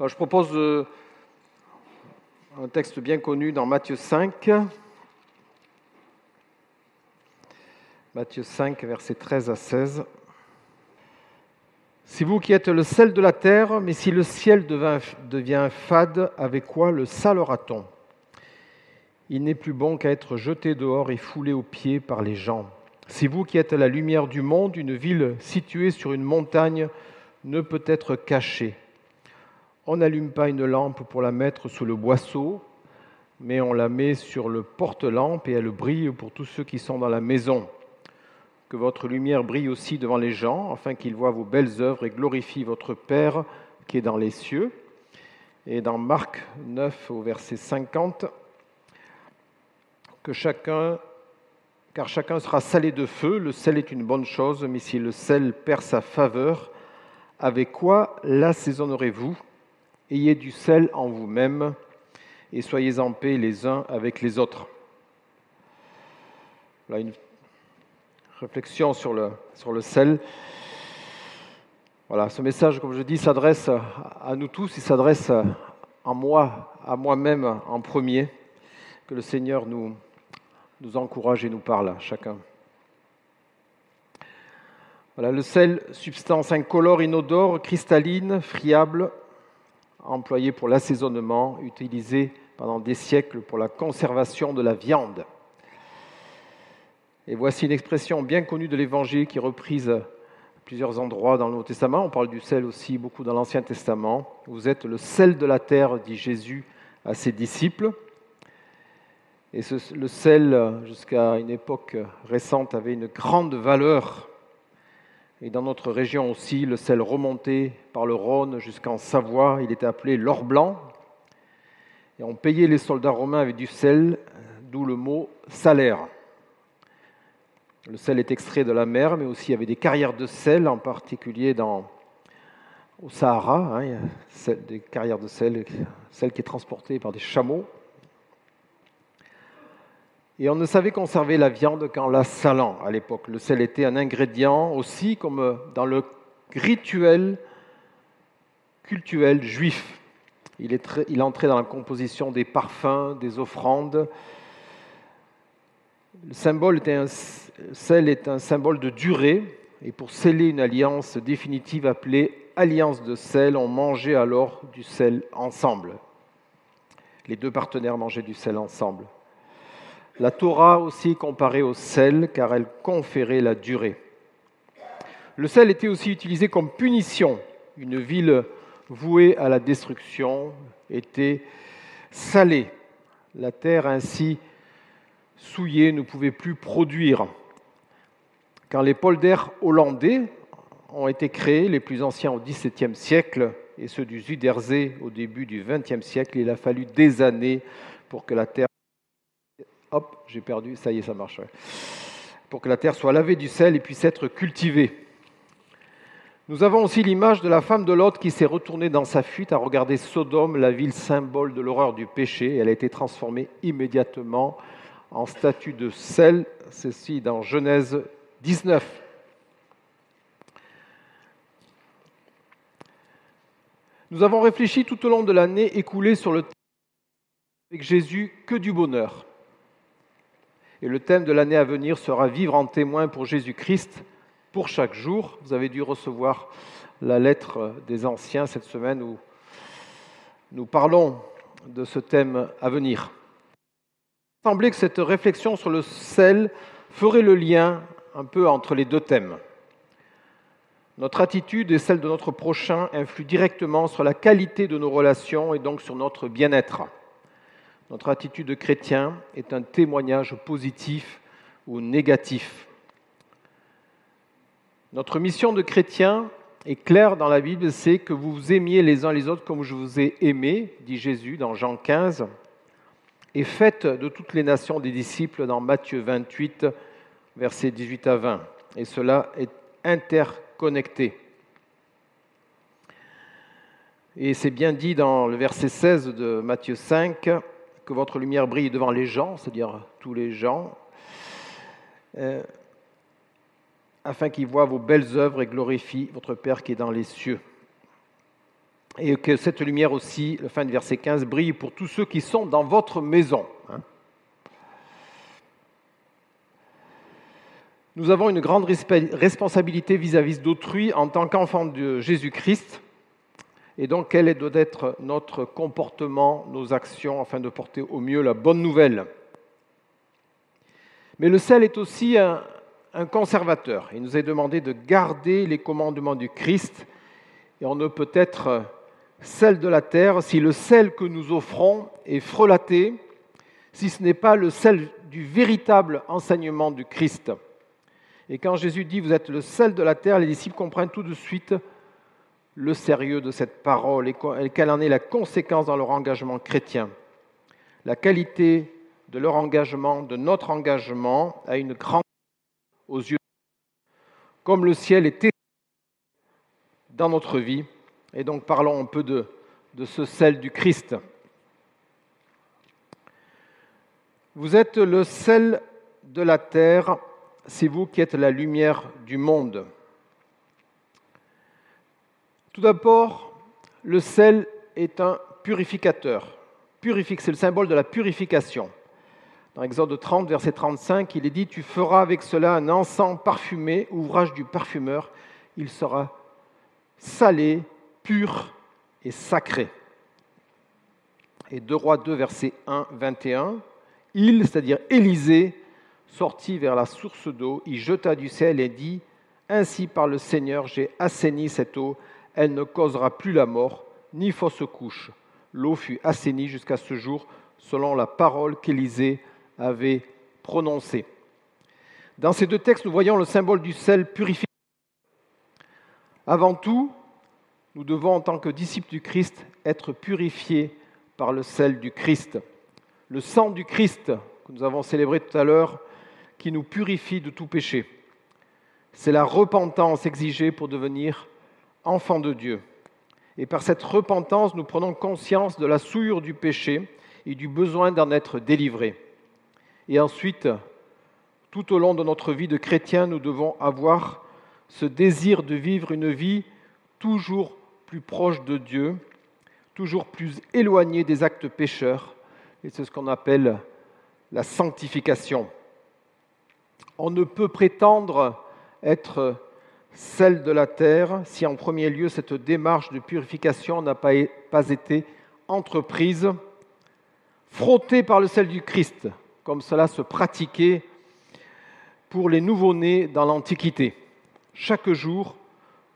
Je propose euh, un texte bien connu dans Matthieu 5. Matthieu 5, versets 13 à 16. Si vous qui êtes le sel de la terre, mais si le ciel devient, devient fade, avec quoi le salera-t-on? Il n'est plus bon qu'à être jeté dehors et foulé aux pieds par les gens. Si vous qui êtes la lumière du monde, une ville située sur une montagne ne peut être cachée. On n'allume pas une lampe pour la mettre sous le boisseau, mais on la met sur le porte-lampe et elle brille pour tous ceux qui sont dans la maison. Que votre lumière brille aussi devant les gens, afin qu'ils voient vos belles œuvres et glorifient votre Père qui est dans les cieux. Et dans Marc 9 au verset 50, que chacun, car chacun sera salé de feu, le sel est une bonne chose, mais si le sel perd sa faveur, avec quoi l'assaisonnerez-vous Ayez du sel en vous-même et soyez en paix les uns avec les autres. Voilà une réflexion sur le, sel. Voilà, ce message, comme je dis, s'adresse à nous tous, il s'adresse à moi, à moi-même en premier. Que le Seigneur nous, nous encourage et nous parle, chacun. Voilà, le sel, substance incolore, inodore, cristalline, friable, employé pour l'assaisonnement, utilisé pendant des siècles pour la conservation de la viande. Et voici une expression bien connue de l'Évangile qui est reprise à plusieurs endroits dans le Nouveau Testament. On parle du sel aussi beaucoup dans l'Ancien Testament. Vous êtes le sel de la terre, dit Jésus à ses disciples. Et le sel, jusqu'à une époque récente, avait une grande valeur et dans notre région aussi, le sel remonté par le Rhône jusqu'en Savoie, il était appelé l'or blanc. Et on payait les soldats romains avec du sel, d'où le mot salaire. Le sel est extrait de la mer, mais aussi il y avait des carrières de sel, en particulier dans, au Sahara. Hein, il y a des carrières de sel, sel qui est transporté par des chameaux. Et on ne savait conserver la viande qu'en la salant à l'époque. Le sel était un ingrédient aussi comme dans le rituel cultuel juif. Il, entrait dans la composition des parfums, des offrandes. Le sel est un symbole de durée, et pour sceller une alliance définitive appelée alliance de sel, on mangeait alors du sel ensemble. Les deux partenaires mangeaient du sel ensemble. La Torah aussi comparée au sel, car elle conférait la durée. Le sel était aussi utilisé comme punition. Une ville vouée à la destruction était salée. La terre ainsi souillée ne pouvait plus produire. Quand les polders hollandais ont été créés, les plus anciens au XVIIe siècle et ceux du Zuiderzee au début du XXe siècle, il a fallu des années pour que la terre Hop, j'ai perdu, ça y est, ça marche. Pour que la terre soit lavée du sel et puisse être cultivée. Nous avons aussi l'image de la femme de Lot qui s'est retournée dans sa fuite à regarder Sodome, la ville symbole de l'horreur du péché. Elle a été transformée immédiatement en statue de sel, ceci dans Genèse 19. Nous avons réfléchi tout au long de l'année écoulée sur le thème avec Jésus que du bonheur. Et le thème de l'année à venir sera Vivre en témoin pour Jésus-Christ pour chaque jour. Vous avez dû recevoir la lettre des anciens cette semaine où nous parlons de ce thème à venir. Il semblait que cette réflexion sur le sel ferait le lien un peu entre les deux thèmes. Notre attitude et celle de notre prochain influent directement sur la qualité de nos relations et donc sur notre bien-être. Notre attitude de chrétien est un témoignage positif ou négatif. Notre mission de chrétien est claire dans la Bible, c'est que vous aimiez les uns les autres comme je vous ai aimé, dit Jésus dans Jean 15, et faites de toutes les nations des disciples dans Matthieu 28, versets 18 à 20. Et cela est interconnecté. Et c'est bien dit dans le verset 16 de Matthieu 5, que votre lumière brille devant les gens, c'est-à-dire tous les gens, euh, afin qu'ils voient vos belles œuvres et glorifient votre Père qui est dans les cieux. et que cette lumière aussi, la fin du verset 15, brille pour tous ceux qui sont dans votre maison. Hein. Nous avons une grande responsabilité vis-à-vis d'autrui en tant qu'enfants de Jésus-Christ. Et donc, quel doit être notre comportement, nos actions, afin de porter au mieux la bonne nouvelle? Mais le sel est aussi un, un conservateur. Il nous est demandé de garder les commandements du Christ. Et on ne peut être sel de la terre si le sel que nous offrons est frelaté, si ce n'est pas le sel du véritable enseignement du Christ. Et quand Jésus dit Vous êtes le sel de la terre, les disciples comprennent tout de suite le sérieux de cette parole et quelle en est la conséquence dans leur engagement chrétien. La qualité de leur engagement, de notre engagement, a une grande aux yeux, comme le ciel est dans notre vie. Et donc parlons un peu de, de ce sel du Christ. Vous êtes le sel de la terre, c'est vous qui êtes la lumière du monde. Tout d'abord, le sel est un purificateur. Purifique, c'est le symbole de la purification. Dans Exode 30, verset 35, il est dit Tu feras avec cela un encens parfumé, ouvrage du parfumeur. Il sera salé, pur et sacré. Et 2 Rois 2, verset 1, 21, Il, c'est-à-dire Élisée, sortit vers la source d'eau, il jeta du sel et dit Ainsi par le Seigneur, j'ai assaini cette eau elle ne causera plus la mort, ni fausse couche. L'eau fut assainie jusqu'à ce jour, selon la parole qu'Élisée avait prononcée. Dans ces deux textes, nous voyons le symbole du sel purifié. Avant tout, nous devons, en tant que disciples du Christ, être purifiés par le sel du Christ. Le sang du Christ, que nous avons célébré tout à l'heure, qui nous purifie de tout péché. C'est la repentance exigée pour devenir enfants de Dieu. Et par cette repentance, nous prenons conscience de la souillure du péché et du besoin d'en être délivrés. Et ensuite, tout au long de notre vie de chrétien, nous devons avoir ce désir de vivre une vie toujours plus proche de Dieu, toujours plus éloignée des actes pécheurs. Et c'est ce qu'on appelle la sanctification. On ne peut prétendre être celle de la terre, si en premier lieu cette démarche de purification n'a pas, été entreprise, frottée par le sel du Christ, comme cela se pratiquait pour les nouveau-nés dans l'Antiquité. Chaque jour,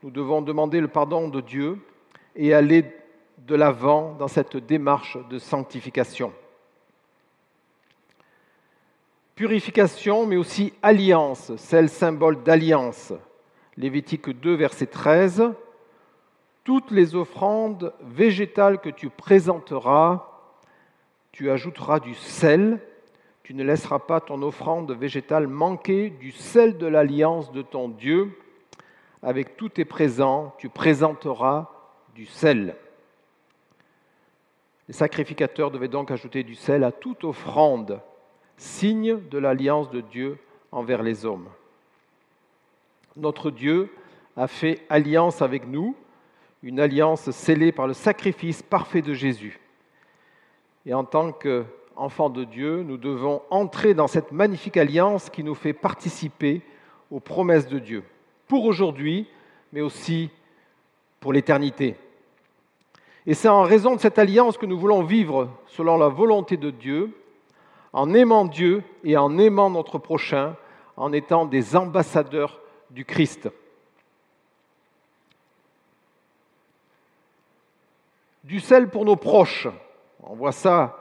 nous devons demander le pardon de Dieu et aller de l'avant dans cette démarche de sanctification. Purification, mais aussi alliance, celle symbole d'alliance, Lévitique 2, verset 13, Toutes les offrandes végétales que tu présenteras, tu ajouteras du sel, tu ne laisseras pas ton offrande végétale manquer du sel de l'alliance de ton Dieu. Avec tous tes présents, tu présenteras du sel. Les sacrificateurs devaient donc ajouter du sel à toute offrande, signe de l'alliance de Dieu envers les hommes notre Dieu a fait alliance avec nous, une alliance scellée par le sacrifice parfait de Jésus. Et en tant qu'enfants de Dieu, nous devons entrer dans cette magnifique alliance qui nous fait participer aux promesses de Dieu, pour aujourd'hui, mais aussi pour l'éternité. Et c'est en raison de cette alliance que nous voulons vivre selon la volonté de Dieu, en aimant Dieu et en aimant notre prochain, en étant des ambassadeurs du Christ. Du sel pour nos proches. On voit ça,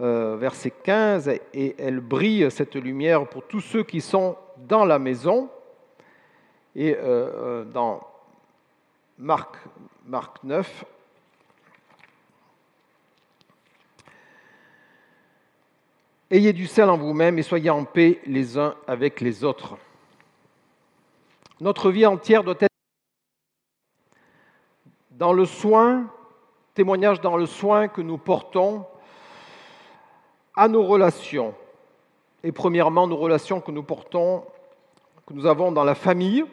euh, verset 15, et elle brille, cette lumière, pour tous ceux qui sont dans la maison. Et euh, euh, dans Marc, Marc 9, Ayez du sel en vous-même et soyez en paix les uns avec les autres. Notre vie entière doit être dans le soin, témoignage dans le soin que nous portons à nos relations. Et premièrement, nos relations que nous portons, que nous avons dans la famille,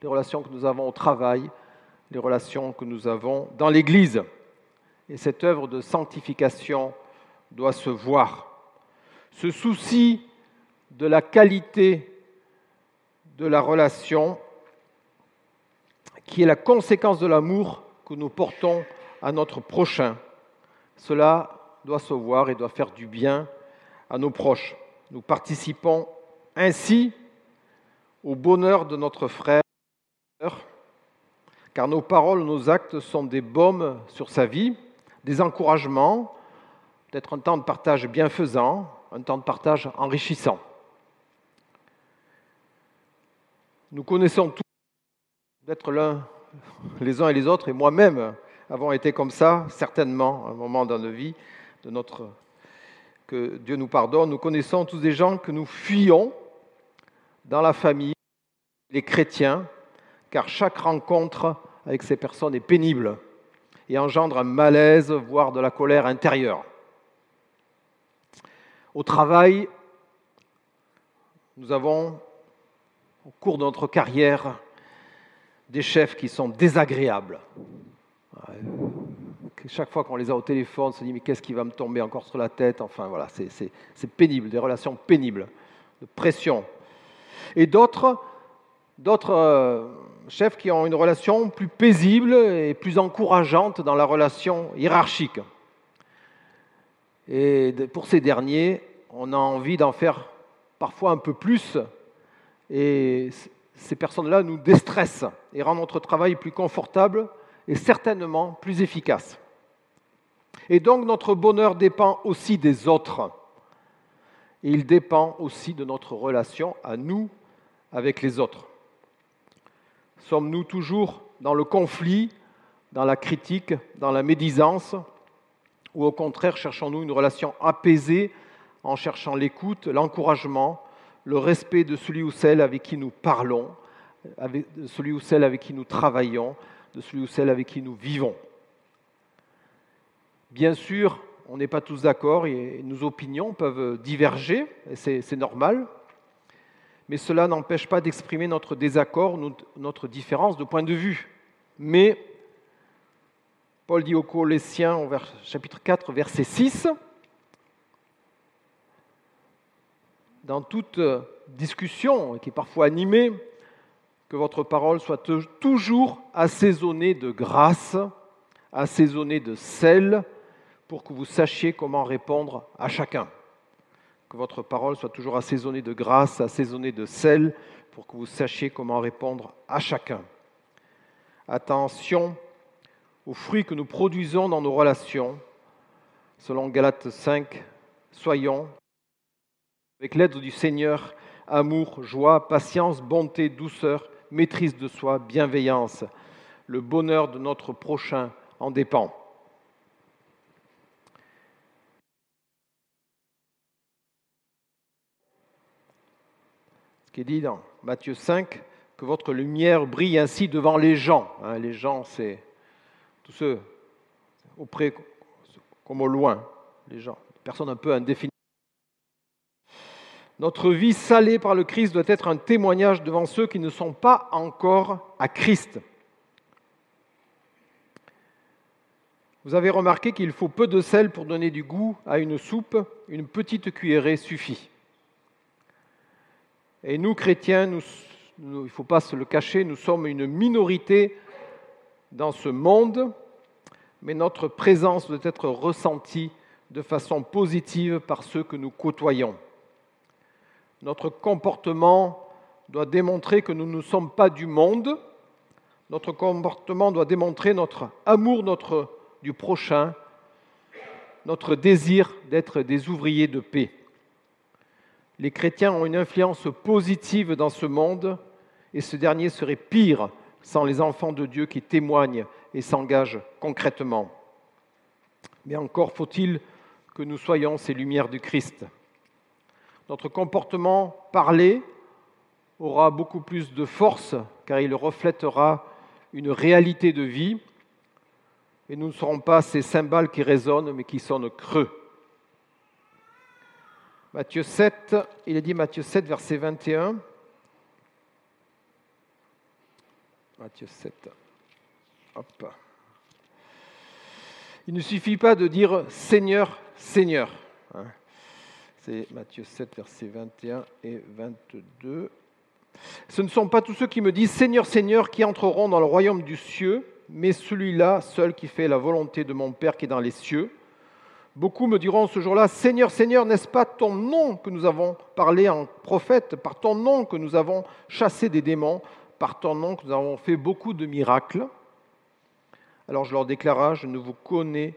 les relations que nous avons au travail, les relations que nous avons dans l'Église. Et cette œuvre de sanctification doit se voir. Ce souci de la qualité de la relation qui est la conséquence de l'amour que nous portons à notre prochain. Cela doit se voir et doit faire du bien à nos proches. Nous participons ainsi au bonheur de notre frère, car nos paroles, nos actes sont des baumes sur sa vie, des encouragements, peut-être un temps de partage bienfaisant, un temps de partage enrichissant. Nous connaissons tous d'être l'un, les uns et les autres, et moi-même avons été comme ça, certainement, à un moment dans notre vie, de notre, que Dieu nous pardonne. Nous connaissons tous des gens que nous fuyons dans la famille, les chrétiens, car chaque rencontre avec ces personnes est pénible et engendre un malaise, voire de la colère intérieure. Au travail, nous avons, au cours de notre carrière, des chefs qui sont désagréables. Chaque fois qu'on les a au téléphone, on se dit mais qu'est-ce qui va me tomber encore sur la tête? Enfin voilà, c'est pénible, des relations pénibles, de pression. Et d'autres, d'autres euh, chefs qui ont une relation plus paisible et plus encourageante dans la relation hiérarchique. Et pour ces derniers, on a envie d'en faire parfois un peu plus. Et ces personnes-là nous déstressent et rendent notre travail plus confortable et certainement plus efficace. Et donc notre bonheur dépend aussi des autres. Il dépend aussi de notre relation à nous avec les autres. Sommes-nous toujours dans le conflit, dans la critique, dans la médisance, ou au contraire cherchons-nous une relation apaisée en cherchant l'écoute, l'encouragement, le respect de celui ou celle avec qui nous parlons, de celui ou celle avec qui nous travaillons, de celui ou celle avec qui nous vivons. Bien sûr, on n'est pas tous d'accord et nos opinions peuvent diverger, et c'est normal, mais cela n'empêche pas d'exprimer notre désaccord, notre différence de point de vue. Mais Paul dit aux Colossiens, chapitre 4, verset 6, dans toute discussion qui est parfois animée, que votre parole soit toujours assaisonnée de grâce, assaisonnée de sel, pour que vous sachiez comment répondre à chacun. Que votre parole soit toujours assaisonnée de grâce, assaisonnée de sel, pour que vous sachiez comment répondre à chacun. Attention aux fruits que nous produisons dans nos relations. Selon Galates 5, soyons, avec l'aide du Seigneur, amour, joie, patience, bonté, douceur, maîtrise de soi, bienveillance. Le bonheur de notre prochain en dépend. Ce qui est dit dans Matthieu 5, que votre lumière brille ainsi devant les gens. Hein, les gens, c'est tous ceux auprès comme au loin, les gens, personnes un peu indéfinies. Notre vie salée par le Christ doit être un témoignage devant ceux qui ne sont pas encore à Christ. Vous avez remarqué qu'il faut peu de sel pour donner du goût à une soupe, une petite cuillerée suffit. Et nous, chrétiens, il ne faut pas se le cacher, nous sommes une minorité dans ce monde, mais notre présence doit être ressentie de façon positive par ceux que nous côtoyons. Notre comportement doit démontrer que nous ne sommes pas du monde. Notre comportement doit démontrer notre amour notre, du prochain, notre désir d'être des ouvriers de paix. Les chrétiens ont une influence positive dans ce monde et ce dernier serait pire sans les enfants de Dieu qui témoignent et s'engagent concrètement. Mais encore faut-il que nous soyons ces lumières du Christ. Notre comportement parlé aura beaucoup plus de force car il reflètera une réalité de vie et nous ne serons pas ces cymbales qui résonnent mais qui sonnent creux. Matthieu 7, il est dit Matthieu 7, verset 21. Matthieu 7. Il ne suffit pas de dire Seigneur, Seigneur. C'est Matthieu 7, versets 21 et 22. Ce ne sont pas tous ceux qui me disent Seigneur, Seigneur qui entreront dans le royaume du cieux, mais celui-là seul qui fait la volonté de mon Père qui est dans les cieux. Beaucoup me diront ce jour-là, Seigneur, Seigneur, n'est-ce pas ton nom que nous avons parlé en prophète, par ton nom que nous avons chassé des démons, par ton nom que nous avons fait beaucoup de miracles? Alors je leur déclara, je ne vous connais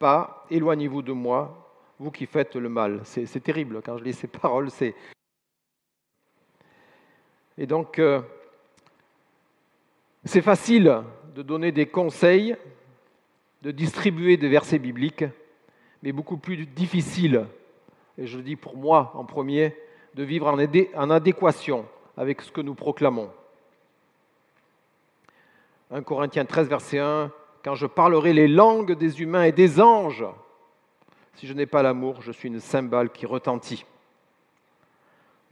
pas, éloignez-vous de moi, vous qui faites le mal. C'est terrible quand je lis ces paroles. Et donc, euh, c'est facile de donner des conseils, de distribuer des versets bibliques, mais beaucoup plus difficile, et je le dis pour moi en premier, de vivre en adéquation avec ce que nous proclamons. 1 Corinthiens 13, verset 1, Quand je parlerai les langues des humains et des anges, si je n'ai pas l'amour, je suis une cymbale qui retentit.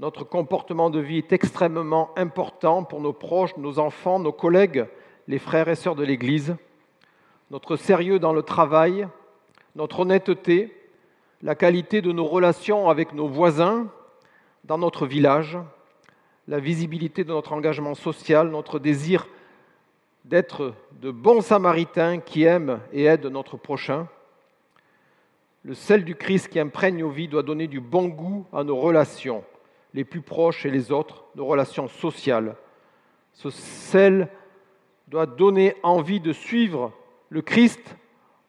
Notre comportement de vie est extrêmement important pour nos proches, nos enfants, nos collègues, les frères et sœurs de l'Église. Notre sérieux dans le travail, notre honnêteté, la qualité de nos relations avec nos voisins dans notre village, la visibilité de notre engagement social, notre désir d'être de bons samaritains qui aiment et aident notre prochain. Le sel du Christ qui imprègne nos vies doit donner du bon goût à nos relations, les plus proches et les autres, nos relations sociales. Ce sel doit donner envie de suivre le Christ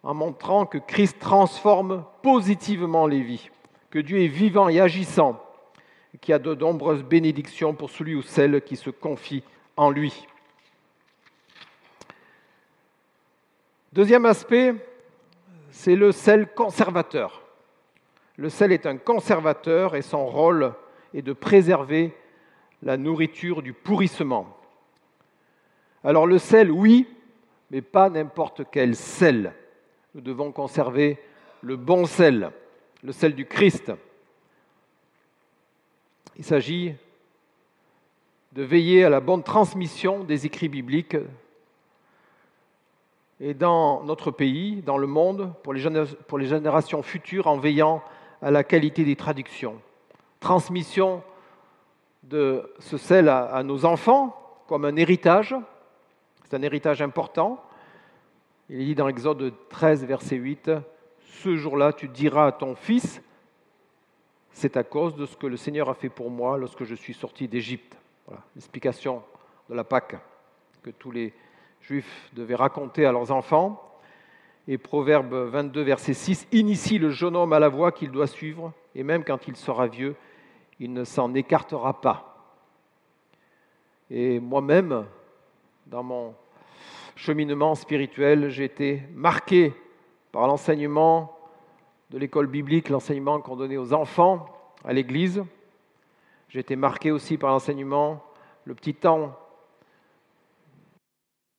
en montrant que Christ transforme positivement les vies, que Dieu est vivant et agissant, et qu'il a de nombreuses bénédictions pour celui ou celle qui se confie en lui. Deuxième aspect, c'est le sel conservateur. Le sel est un conservateur et son rôle est de préserver la nourriture du pourrissement. Alors le sel, oui, mais pas n'importe quel sel. Nous devons conserver le bon sel, le sel du Christ. Il s'agit de veiller à la bonne transmission des écrits bibliques et dans notre pays, dans le monde, pour les, générations futures, en veillant à la qualité des traductions. Transmission de ce sel à, nos enfants comme un héritage, c'est un héritage important. Il est dit dans Exode 13, verset 8, Ce jour-là, tu diras à ton fils, c'est à cause de ce que le Seigneur a fait pour moi lorsque je suis sorti d'Égypte. Voilà, l'explication de la Pâque que tous les juifs devaient raconter à leurs enfants. Et Proverbe 22, verset 6, Initie le jeune homme à la voie qu'il doit suivre, et même quand il sera vieux, il ne s'en écartera pas. Et moi-même, dans mon cheminement spirituel, j'ai été marqué par l'enseignement de l'école biblique, l'enseignement qu'on donnait aux enfants à l'église. J'ai été marqué aussi par l'enseignement, le petit temps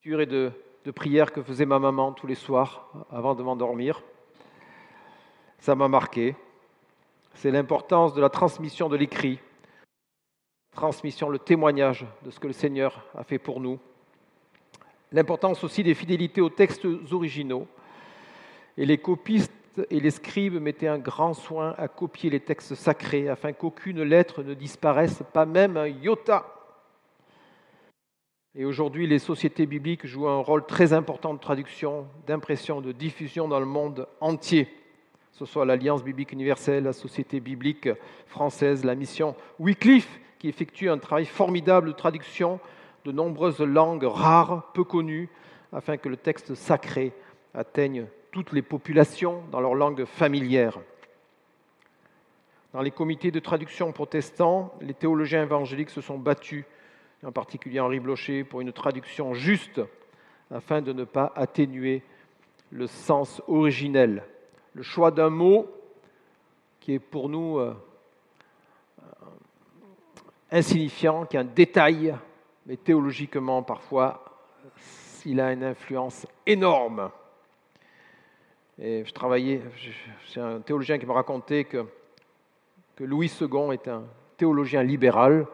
et de, de prière que faisait ma maman tous les soirs avant de m'endormir. Ça m'a marqué. C'est l'importance de la transmission de l'écrit, transmission, le témoignage de ce que le Seigneur a fait pour nous. L'importance aussi des fidélités aux textes originaux. Et les copistes et les scribes mettaient un grand soin à copier les textes sacrés afin qu'aucune lettre ne disparaisse, pas même un iota et aujourd'hui, les sociétés bibliques jouent un rôle très important de traduction, d'impression, de diffusion dans le monde entier. Ce soit l'Alliance biblique universelle, la Société biblique française, la mission Wycliffe, qui effectue un travail formidable de traduction de nombreuses langues rares, peu connues, afin que le texte sacré atteigne toutes les populations dans leur langue familière. Dans les comités de traduction protestants, les théologiens évangéliques se sont battus en particulier Henri Blocher, pour une traduction juste, afin de ne pas atténuer le sens originel. Le choix d'un mot qui est pour nous euh, insignifiant, qui est un détail, mais théologiquement parfois, il a une influence énorme. Et je travaillais, c'est un théologien qui m'a raconté que, que Louis II est un théologien libéral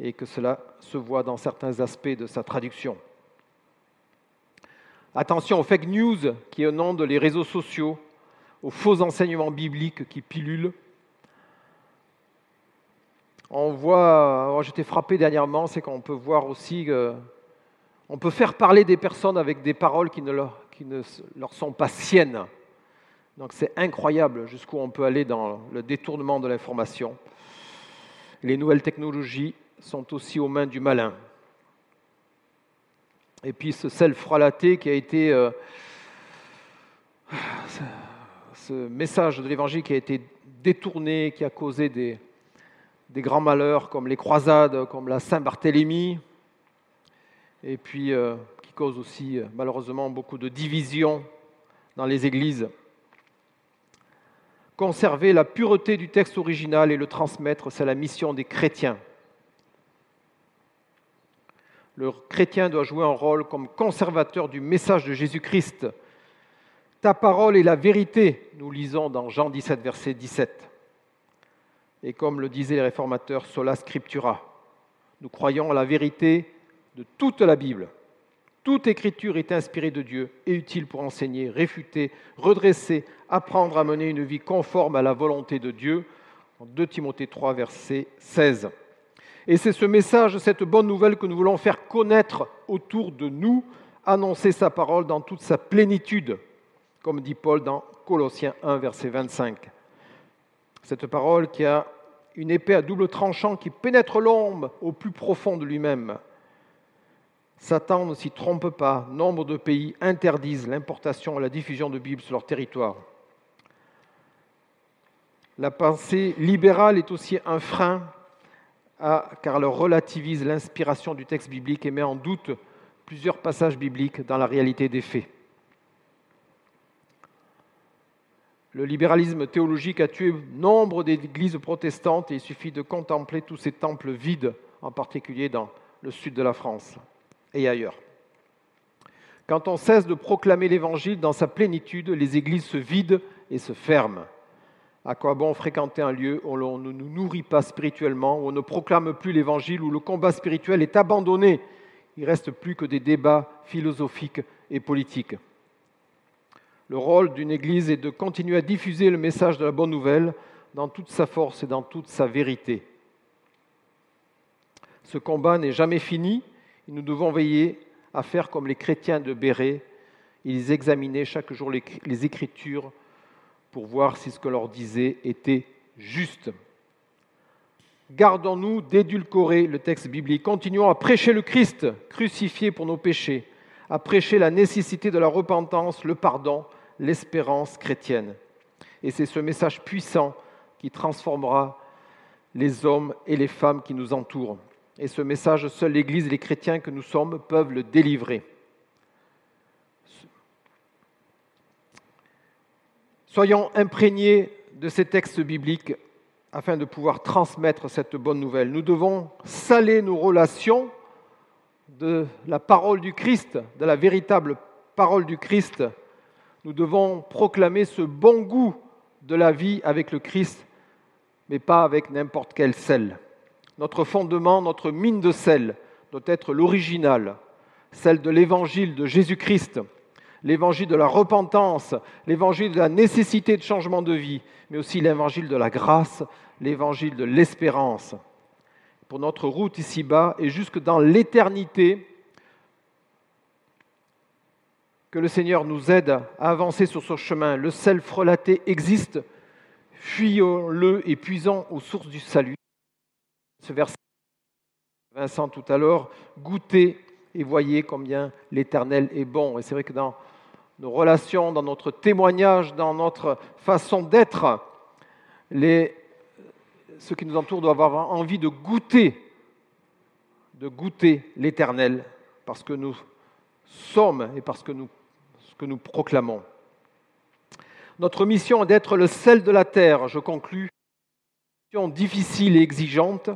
et que cela se voit dans certains aspects de sa traduction. Attention aux fake news qui inondent les réseaux sociaux, aux faux enseignements bibliques qui pilulent. On voit, j'étais frappé dernièrement, c'est qu'on peut voir aussi que on peut faire parler des personnes avec des paroles qui ne leur, qui ne leur sont pas siennes. Donc c'est incroyable jusqu'où on peut aller dans le détournement de l'information. Les nouvelles technologies sont aussi aux mains du malin. Et puis ce sel frelaté qui a été... Euh, ce message de l'Évangile qui a été détourné, qui a causé des, des grands malheurs comme les croisades, comme la Saint-Barthélemy, et puis euh, qui cause aussi euh, malheureusement beaucoup de divisions dans les églises. Conserver la pureté du texte original et le transmettre, c'est la mission des chrétiens. Le chrétien doit jouer un rôle comme conservateur du message de Jésus-Christ. Ta parole est la vérité, nous lisons dans Jean 17, verset 17. Et comme le disaient les réformateurs, sola scriptura. Nous croyons à la vérité de toute la Bible. Toute écriture est inspirée de Dieu et utile pour enseigner, réfuter, redresser, apprendre à mener une vie conforme à la volonté de Dieu. En 2 Timothée 3, verset 16. Et c'est ce message, cette bonne nouvelle que nous voulons faire connaître autour de nous, annoncer sa parole dans toute sa plénitude, comme dit Paul dans Colossiens 1, verset 25. Cette parole qui a une épée à double tranchant qui pénètre l'ombre au plus profond de lui-même Satan ne s'y trompe pas. Nombre de pays interdisent l'importation et la diffusion de Bibles sur leur territoire. La pensée libérale est aussi un frein car elle relativise l'inspiration du texte biblique et met en doute plusieurs passages bibliques dans la réalité des faits. Le libéralisme théologique a tué nombre d'églises protestantes et il suffit de contempler tous ces temples vides, en particulier dans le sud de la France et ailleurs. Quand on cesse de proclamer l'Évangile dans sa plénitude, les églises se vident et se ferment. À quoi bon fréquenter un lieu où l'on ne nous nourrit pas spirituellement, où on ne proclame plus l'Évangile, où le combat spirituel est abandonné? Il ne reste plus que des débats philosophiques et politiques. Le rôle d'une Église est de continuer à diffuser le message de la bonne nouvelle dans toute sa force et dans toute sa vérité. Ce combat n'est jamais fini, nous devons veiller à faire comme les chrétiens de Béret. Ils examinaient chaque jour les, Écritures pour voir si ce que leur disait était juste. Gardons-nous d'édulcorer le texte biblique. Continuons à prêcher le Christ crucifié pour nos péchés, à prêcher la nécessité de la repentance, le pardon, l'espérance chrétienne. Et c'est ce message puissant qui transformera les hommes et les femmes qui nous entourent. Et ce message, seule l'Église et les chrétiens que nous sommes peuvent le délivrer. Soyons imprégnés de ces textes bibliques afin de pouvoir transmettre cette bonne nouvelle. Nous devons saler nos relations de la parole du Christ, de la véritable parole du Christ. Nous devons proclamer ce bon goût de la vie avec le Christ, mais pas avec n'importe quel sel. Notre fondement, notre mine de sel doit être l'original, celle de l'évangile de Jésus-Christ, l'évangile de la repentance, l'évangile de la nécessité de changement de vie, mais aussi l'évangile de la grâce, l'évangile de l'espérance. Pour notre route ici-bas et jusque dans l'éternité, que le Seigneur nous aide à avancer sur ce chemin. Le sel frelaté existe, fuyons-le et puisons aux sources du salut ce verset, Vincent tout à l'heure, goûtez et voyez combien l'Éternel est bon. Et c'est vrai que dans nos relations, dans notre témoignage, dans notre façon d'être, ceux qui nous entourent doivent avoir envie de goûter, de goûter l'Éternel, parce que nous sommes et parce que nous, ce que nous proclamons. Notre mission est d'être le sel de la terre, je conclus. Mission difficile et exigeante,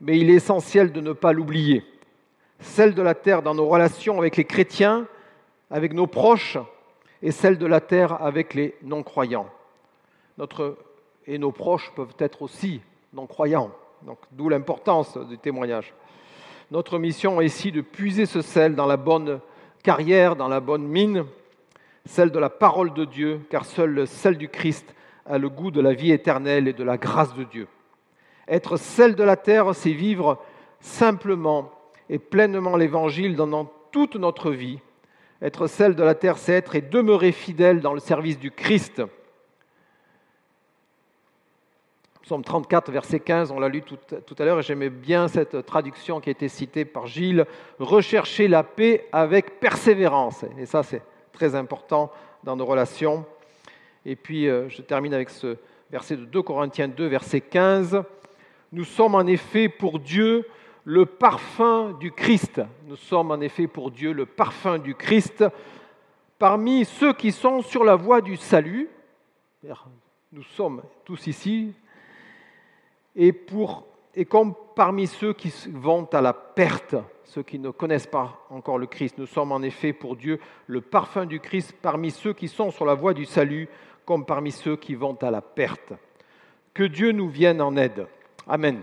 mais il est essentiel de ne pas l'oublier. Celle de la terre dans nos relations avec les chrétiens, avec nos proches, et celle de la terre avec les non-croyants. Notre, et nos proches peuvent être aussi non-croyants, donc d'où l'importance du témoignage. Notre mission est ici de puiser ce sel dans la bonne carrière dans la bonne mine, celle de la parole de Dieu, car seule celle du Christ a le goût de la vie éternelle et de la grâce de Dieu. Être celle de la terre, c'est vivre simplement et pleinement l'Évangile dans toute notre vie. Être celle de la terre, c'est être et demeurer fidèle dans le service du Christ. Psaume 34, verset 15, on l'a lu tout, à l'heure et j'aimais bien cette traduction qui a été citée par Gilles. Rechercher la paix avec persévérance. Et ça, c'est très important dans nos relations. Et puis, euh, je termine avec ce verset de 2 Corinthiens 2, verset 15. Nous sommes en effet pour Dieu le parfum du Christ. Nous sommes en effet pour Dieu le parfum du Christ parmi ceux qui sont sur la voie du salut. Nous sommes tous ici. Et, comme parmi ceux qui vont à la perte, ceux qui ne connaissent pas encore le Christ, nous sommes en effet pour Dieu le parfum du Christ parmi ceux qui sont sur la voie du salut, comme parmi ceux qui vont à la perte. Que Dieu nous vienne en aide. Amen.